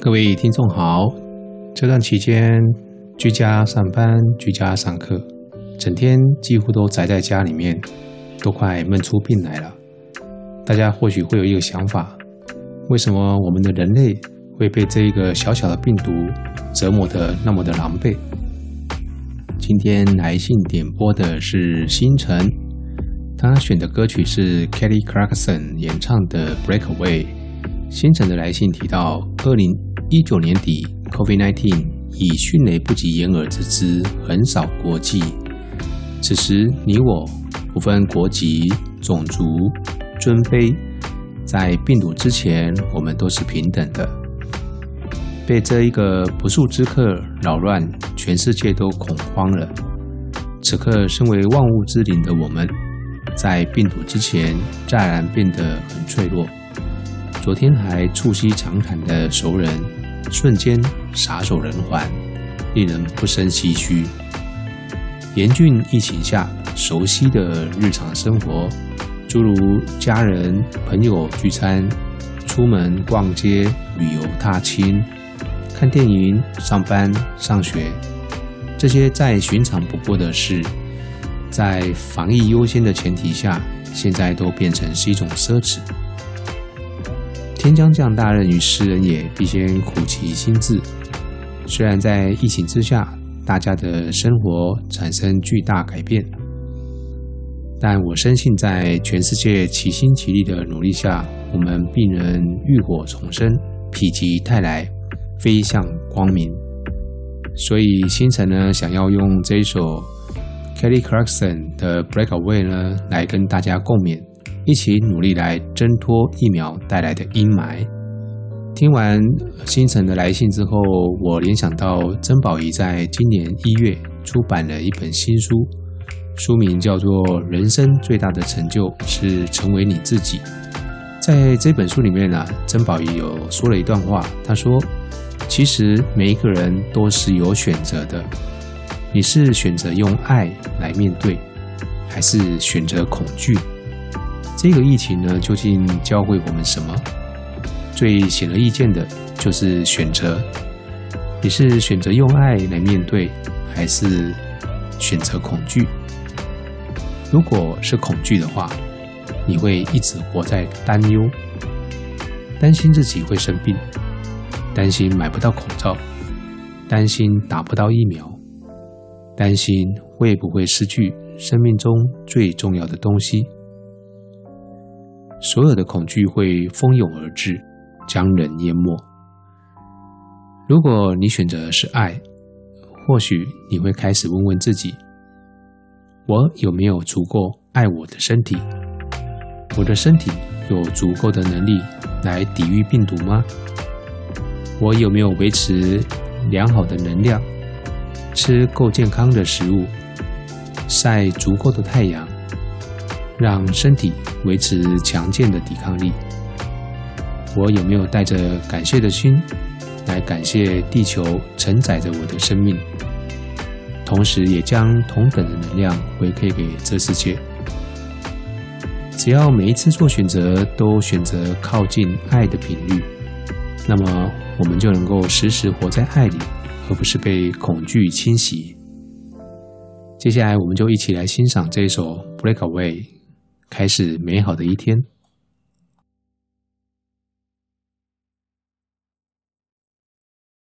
各位听众好，这段期间居家上班、居家上课，整天几乎都宅在家里面，都快闷出病来了。大家或许会有一个想法：为什么我们的人类会被这一个小小的病毒折磨得那么的狼狈？今天来信点播的是星辰，他选的歌曲是 Kelly Clarkson 演唱的《Breakaway》。星辰的来信提到，二零一九年底，COVID-19 以迅雷不及掩耳之姿横扫国际。此时，你我不分国籍、种族、尊卑，在病毒之前，我们都是平等的。被这一个不速之客扰乱，全世界都恐慌了。此刻，身为万物之灵的我们，在病毒之前，乍然变得很脆弱。昨天还促膝长谈的熟人，瞬间撒手人寰，令人不胜唏嘘。严峻疫情下，熟悉的日常生活，诸如家人朋友聚餐、出门逛街、旅游踏青、看电影、上班上学，这些再寻常不过的事，在防疫优先的前提下，现在都变成是一种奢侈。天将降大任于斯人也，必先苦其心志。虽然在疫情之下，大家的生活产生巨大改变，但我深信，在全世界齐心齐力的努力下，我们必能浴火重生，否极泰来，飞向光明。所以，星辰呢，想要用这一首 Kelly Clarkson 的《Breakaway》呢，来跟大家共勉。一起努力来挣脱疫苗带来的阴霾。听完星辰的来信之后，我联想到曾宝仪在今年一月出版了一本新书，书名叫做《人生最大的成就是成为你自己》。在这本书里面呢，曾宝仪有说了一段话，他说：“其实每一个人都是有选择的，你是选择用爱来面对，还是选择恐惧？”这个疫情呢，究竟教会我们什么？最显而易见的就是选择。你是选择用爱来面对，还是选择恐惧？如果是恐惧的话，你会一直活在担忧，担心自己会生病，担心买不到口罩，担心打不到疫苗，担心会不会失去生命中最重要的东西。所有的恐惧会蜂拥而至，将人淹没。如果你选择是爱，或许你会开始问问自己：我有没有足够爱我的身体？我的身体有足够的能力来抵御病毒吗？我有没有维持良好的能量？吃够健康的食物？晒足够的太阳？让身体维持强健的抵抗力。我有没有带着感谢的心来感谢地球承载着我的生命，同时也将同等的能量回馈给这世界？只要每一次做选择都选择靠近爱的频率，那么我们就能够时时活在爱里，而不是被恐惧侵袭。接下来，我们就一起来欣赏这首《Breakaway》。开始美好的一天。